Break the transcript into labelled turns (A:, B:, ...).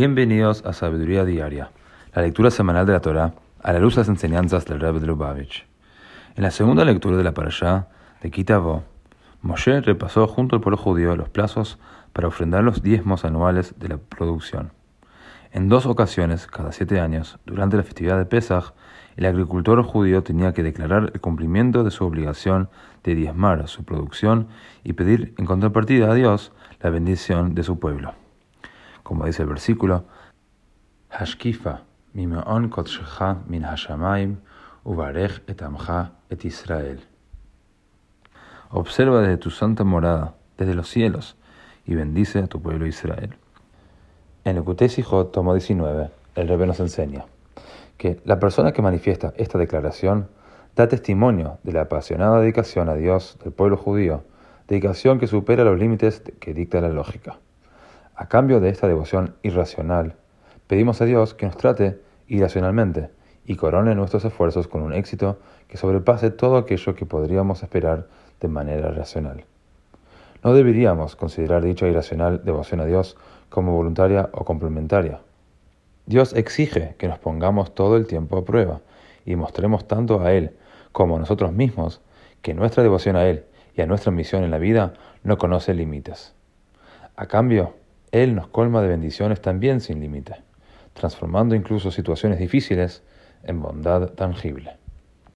A: Bienvenidos a Sabiduría Diaria, la lectura semanal de la Torah a la luz de las enseñanzas del Rebbe Lubavitch. En la segunda lectura de la Parashá de Kitavo, Moshe repasó junto al pueblo judío los plazos para ofrendar los diezmos anuales de la producción. En dos ocasiones, cada siete años, durante la festividad de Pesach, el agricultor judío tenía que declarar el cumplimiento de su obligación de diezmar su producción y pedir en contrapartida a Dios la bendición de su pueblo como dice el versículo, Hashkifa mimeon min hashamaim uvarech et amcha et Israel. Observa desde tu santa morada, desde los cielos, y bendice a tu pueblo Israel. En el Kutesijot, tomo 19, el Rebbe nos enseña que la persona que manifiesta esta declaración da testimonio de la apasionada dedicación a Dios del pueblo judío, dedicación que supera los límites que dicta la lógica. A cambio de esta devoción irracional, pedimos a Dios que nos trate irracionalmente y corone nuestros esfuerzos con un éxito que sobrepase todo aquello que podríamos esperar de manera racional. No deberíamos considerar dicha irracional devoción a Dios como voluntaria o complementaria. Dios exige que nos pongamos todo el tiempo a prueba y mostremos tanto a Él como a nosotros mismos que nuestra devoción a Él y a nuestra misión en la vida no conoce límites. A cambio, él nos colma de bendiciones también sin límite, transformando incluso situaciones difíciles en bondad tangible.